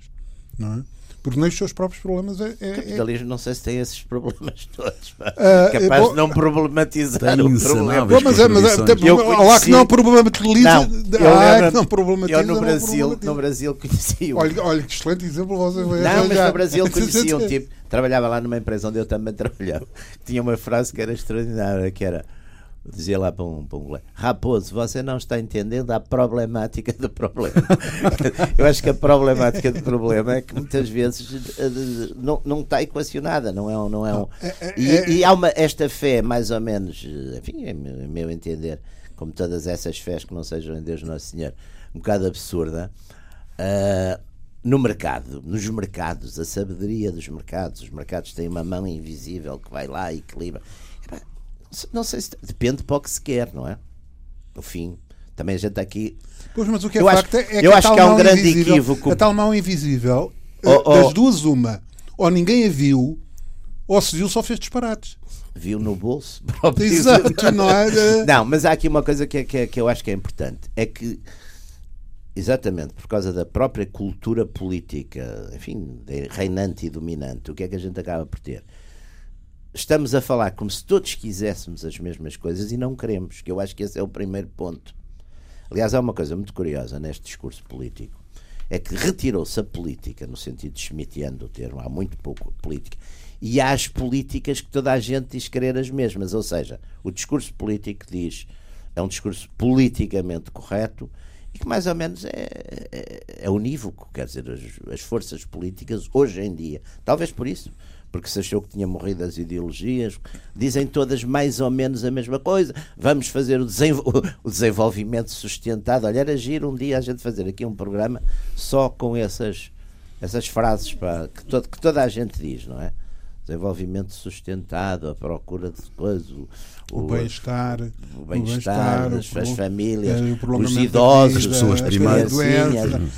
C: Não é? Porque nem os seus próprios problemas é. é
B: o capitalismo não sei se tem esses problemas [LAUGHS] todos. Uh, Capaz de não problematizar o problema.
C: Bom, mas é, mas é, tem, eu conheci... lá que não problematiza. Não, eu, ah, que não problematiza.
B: Eu no Brasil, no Brasil conheci
C: um. Olha, olha que excelente exemplo você
B: Não, mas no Brasil [LAUGHS] conheci um tipo. Trabalhava lá numa empresa onde eu também [LAUGHS] trabalhava. Tinha uma frase que era extraordinária, que era dizia lá para um, para um colega, Raposo, você não está entendendo a problemática do problema. [LAUGHS] Eu acho que a problemática do problema é que muitas vezes eh, não, não está equacionada, não é, não é um. É, é, e, é, e há uma, esta fé, mais ou menos, eh, enfim, meu, é meu entender, como todas essas fés que não sejam em Deus Nosso Senhor, um bocado absurda. Uh, no mercado, nos mercados, a sabedoria dos mercados, os mercados têm uma mão invisível que vai lá e equilibra. Não sei se. Depende para o que se quer, não é? No fim. Também a gente aqui.
C: Pois, mas o que é eu facto acho, é que, eu acho que há um grande equívoco. A tal mão invisível, oh, oh. das duas, uma, ou ninguém a viu, ou se viu, só fez disparates.
B: Viu no bolso. [LAUGHS]
C: Exato, não é? [LAUGHS]
B: Não, mas há aqui uma coisa que, é, que, é, que eu acho que é importante: é que exatamente por causa da própria cultura política, enfim, reinante e dominante, o que é que a gente acaba por ter? Estamos a falar como se todos quiséssemos as mesmas coisas e não queremos, que eu acho que esse é o primeiro ponto. Aliás, há uma coisa muito curiosa neste discurso político, é que retirou-se a política, no sentido schmittiano do termo, há muito pouco política, e há as políticas que toda a gente diz querer as mesmas, ou seja, o discurso político diz, é um discurso politicamente correto, e que mais ou menos é, é, é unívoco, quer dizer, as, as forças políticas hoje em dia, talvez por isso, porque se achou que tinha morrido as ideologias, dizem todas mais ou menos a mesma coisa. Vamos fazer o, desenvol [LAUGHS] o desenvolvimento sustentado. Olha, era giro um dia a gente fazer aqui um programa só com essas, essas frases pá, que, todo, que toda a gente diz, não é? desenvolvimento sustentado, a procura de coisas, o,
C: bem-estar,
B: o bem-estar das suas famílias, os idosos,
A: as pessoas primárias.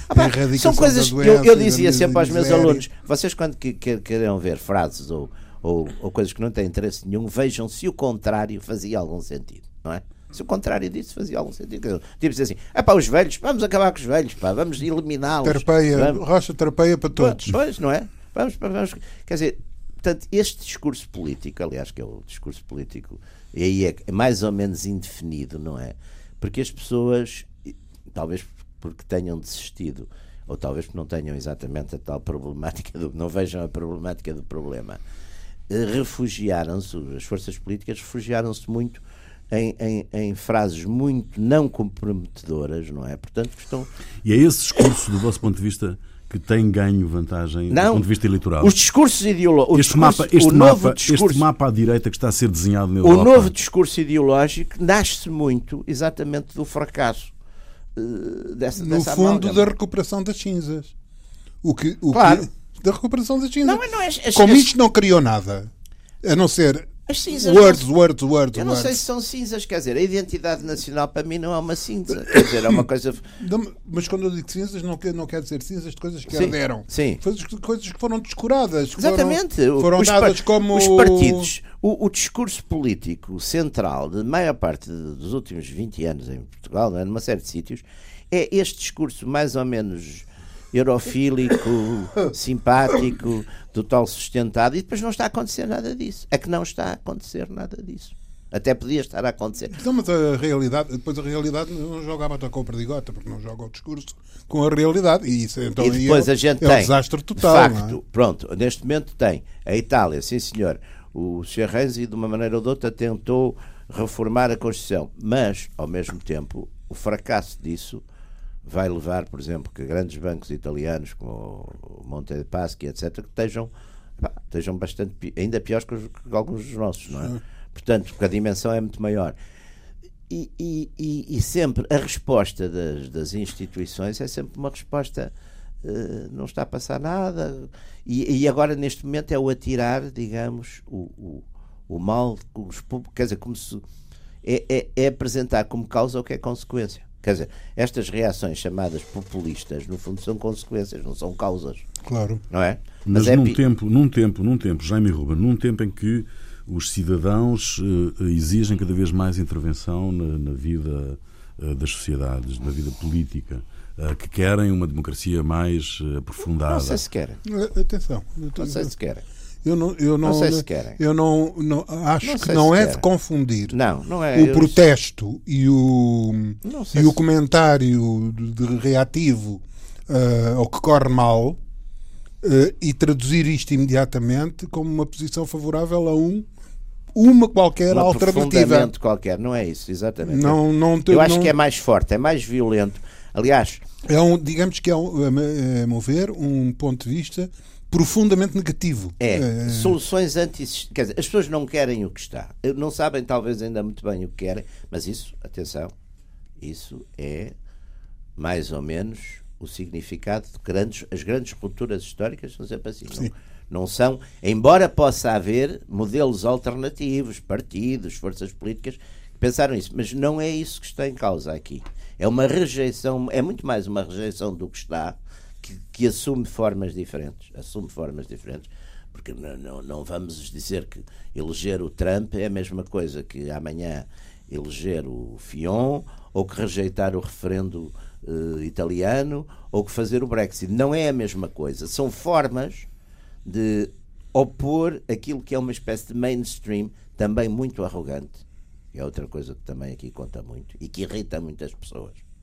B: Ah, são coisas que eu, eu dizia sempre aos meus alunos: vocês, quando que, que, queiram ver frases ou, ou, ou coisas que não têm interesse nenhum, vejam se o contrário fazia algum sentido, não é? Se o contrário disso fazia algum sentido. Tipo dizer assim, é para os velhos, vamos acabar com os velhos, pá, vamos eliminá-los.
C: Terpeia, vamos... rocha terpeia para todos.
B: Pois, não é? Vamos, vamos, quer dizer, Portanto, este discurso político, aliás, que é o discurso político, e aí é mais ou menos indefinido, não é? Porque as pessoas, talvez porque tenham desistido, ou talvez porque não tenham exatamente a tal problemática, do, não vejam a problemática do problema, eh, refugiaram-se, as forças políticas refugiaram-se muito em, em, em, frases muito não comprometedoras, não é? Portanto, estão.
A: E é esse discurso, do vosso ponto de vista, que tem ganho vantagem não, do ponto de vista eleitoral.
B: Os discursos ideológicos.
A: Este, mapa, este, mapa, discurso, este mapa à direita que está a ser desenhado na
B: Europa. O novo discurso ideológico nasce muito exatamente do fracasso uh, dessa
C: No
B: dessa
C: fundo,
B: amálgama.
C: da recuperação das cinzas. O que, o claro. Que, da recuperação das cinzas.
B: Não, não, as, as,
C: Como isto não criou nada, a não ser as cinzas. Words, não, words, words.
B: Eu não
C: words.
B: sei se são cinzas, quer dizer, a identidade nacional para mim não é uma cinza. Quer dizer, é uma coisa. [COUGHS]
C: mas quando eu digo cinzas, não quer, não quer dizer cinzas de coisas que
B: sim,
C: arderam.
B: Sim.
C: Coisas que foram descuradas.
B: Exatamente.
C: Foram, foram
B: os
C: dadas como.
B: Os partidos. O, o, discurso político central de maior parte dos últimos 20 anos em Portugal, não é? numa série de sítios, é este discurso mais ou menos eurofílico, simpático, total sustentado, e depois não está a acontecer nada disso. É que não está a acontecer nada disso. Até podia estar a acontecer.
C: Então, mas a realidade, depois a realidade não joga a bata com a perdigota, porque não joga o discurso com a realidade. E, isso, então,
B: e depois
C: é,
B: a gente
C: é
B: tem.
C: um desastre total.
B: De facto,
C: é?
B: pronto, neste momento tem a Itália, sim senhor. O Sr. Renzi, de uma maneira ou de outra, tentou reformar a Constituição, mas, ao mesmo tempo, o fracasso disso vai levar, por exemplo, que grandes bancos italianos como o Monte de Paschi, etc., que estejam, pá, estejam bastante ainda piores que, os, que, alguns dos nossos, não é? Sim. Portanto, porque a dimensão é muito maior. e, e, e, e, sempre a resposta das, das, instituições é sempre uma resposta uh, não está a passar nada e, agora neste momento é o atirar digamos o, o, o mal os quer dizer como se é, é, é, apresentar como causa o que é consequência quer dizer estas reações chamadas populistas no fundo são consequências não são causas
C: claro
B: não é
A: mas, mas é num tempo num tempo num tempo Jaime Ruben num tempo em que os cidadãos uh, exigem cada vez mais intervenção na, na vida uh, das sociedades, na vida política, uh, que querem uma democracia mais aprofundada. Não
B: sei se querem.
C: Atenção.
B: Não sei se querem.
C: Eu não, eu não,
B: não sei se querem.
C: Eu não, não acho não que não é de confundir
B: não, não é,
C: o protesto e o, e se... o comentário de, de reativo uh, ao que corre mal uh, e traduzir isto imediatamente como uma posição favorável a um uma qualquer
B: um
C: alternativa.
B: qualquer, não é isso, exatamente.
C: Não, não
B: te, Eu acho não... que é mais forte, é mais violento. Aliás,
C: é um, digamos que é, um, a meu ver, um ponto de vista profundamente negativo.
B: É, é. soluções anti Quer dizer, as pessoas não querem o que está. Não sabem, talvez, ainda muito bem o que querem, mas isso, atenção, isso é mais ou menos o significado de grandes, as grandes rupturas históricas são sempre assim. Sim. Não, não são, embora possa haver modelos alternativos, partidos, forças políticas que pensaram isso, mas não é isso que está em causa aqui. É uma rejeição, é muito mais uma rejeição do que está, que, que assume formas diferentes. Assume formas diferentes. Porque não, não, não vamos dizer que eleger o Trump é a mesma coisa que amanhã eleger o Fion ou que rejeitar o referendo uh, italiano ou que fazer o Brexit. Não é a mesma coisa. São formas de opor aquilo que é uma espécie de mainstream também muito arrogante. É outra coisa que também aqui conta muito e que irrita muitas pessoas.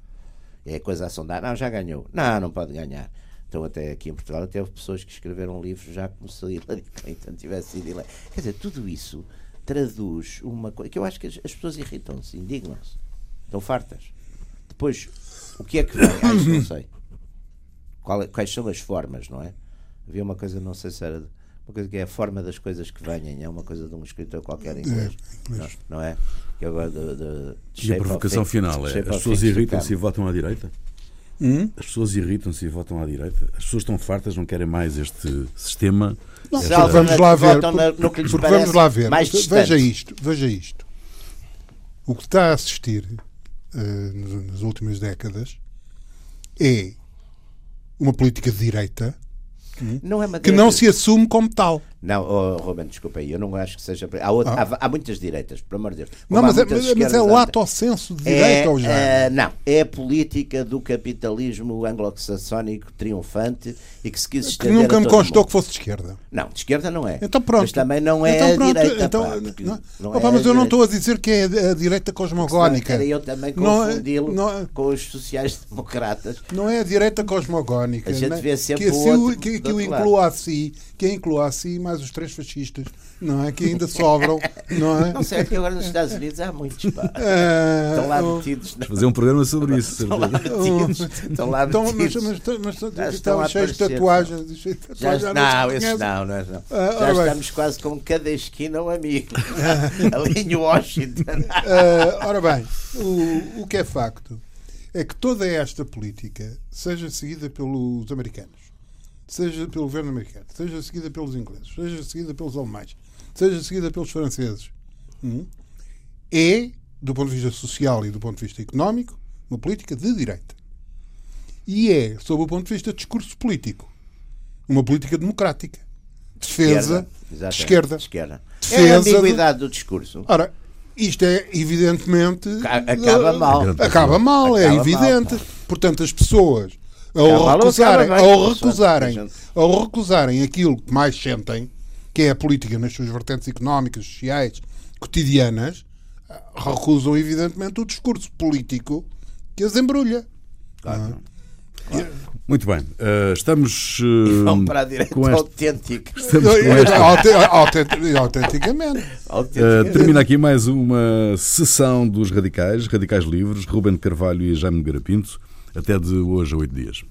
B: É a coisa a sondar, não, já ganhou. Não, não pode ganhar. Então, até aqui em Portugal, até houve pessoas que escreveram livros já como se Hillary [LAUGHS] Clinton tivesse sido eleita. Quer dizer, tudo isso traduz uma coisa que eu acho que as, as pessoas irritam-se, indignam-se, estão fartas. Depois, o que é que vem? Ah, não sei. [COUGHS] Qual, é, quais são as formas, não é? Havia uma coisa, não sei se era uma coisa que é a forma das coisas que venham, é uma coisa de um escritor qualquer em inglês, é, não, não, é? Que agora de, de,
A: de e a provocação final é: as pessoas irritam-se e votam à direita?
C: Hum?
A: As pessoas irritam-se e votam à direita. As pessoas estão fartas, não querem mais este sistema.
C: Não, esta... vamos lá ver. Porque, porque vamos lá ver. veja isto, veja isto. O que está a assistir uh, nas últimas décadas é uma política de direita não é que não se assume como tal.
B: Não, oh, Ruben, desculpa aí, eu não acho que seja. Há, outra, ah. há, há, muitas direitas, pelo amor de Deus.
C: Como não, mas, é, mas, mas é lato ao senso de direita ou já?
B: É, não, é a política do capitalismo anglo-saxónico triunfante e que se quis estender.
C: Que nunca me constou que fosse de esquerda.
B: Não, de esquerda não é.
C: Então pronto.
B: Mas também não é então, pronto, a direita. Então, pá, não,
C: não opa, é mas eu não estou a dizer que é a direita cosmogónica.
B: Não, eu também confundi-lo é- com os sociais-democratas.
C: Não é a direita cosmogónica.
B: A gente vê sempre
C: que,
B: o
C: outro, que, que o inclua a si, que inclua a si mais os três fascistas não é? Que ainda sobram, não é?
B: Não sei, que agora nos Estados Unidos há muitos, pá. [LAUGHS] É, estão lá metidos.
A: Na... Fazer um programa sobre isso,
B: Estão lá metidos. Estão lá
C: metidos. Mas, mas, mas estão cheios de tatuagens. Cheio de
B: tatuagens já, não, não esse não, não, não. Ah, já estamos quase com cada esquina um amigo. [LAUGHS] Ali em Washington.
C: Uh, ora bem, o, o que é facto é que toda esta política seja seguida pelos americanos seja pelo governo americano, seja seguida pelos ingleses, seja seguida pelos alemães, seja seguida pelos franceses, hum, é, do ponto de vista social e do ponto de vista económico, uma política de direita. E é, sob o ponto de vista de discurso político, uma política democrática. Defesa esquerda. de esquerda.
B: esquerda. Defesa é a ambiguidade do discurso.
C: Ora, isto é evidentemente.
B: Acaba mal.
C: Acaba mal, é acaba é evidente. Mal. Portanto, as pessoas ao recusarem, ao, recusarem, ao recusarem aquilo que mais sentem, que é a política nas suas vertentes económicas, sociais, cotidianas, recusam evidentemente o discurso político que as embrulha. Claro.
A: Claro. Muito bem, uh, estamos. Uh, [LAUGHS]
B: Vão para a direita com este... autêntica.
C: Estamos com este... Autenticamente.
A: Uh, termina aqui mais uma sessão dos Radicais, Radicais Livres, Ruben Carvalho e Jaime Garapinto. Até de hoje a oito dias.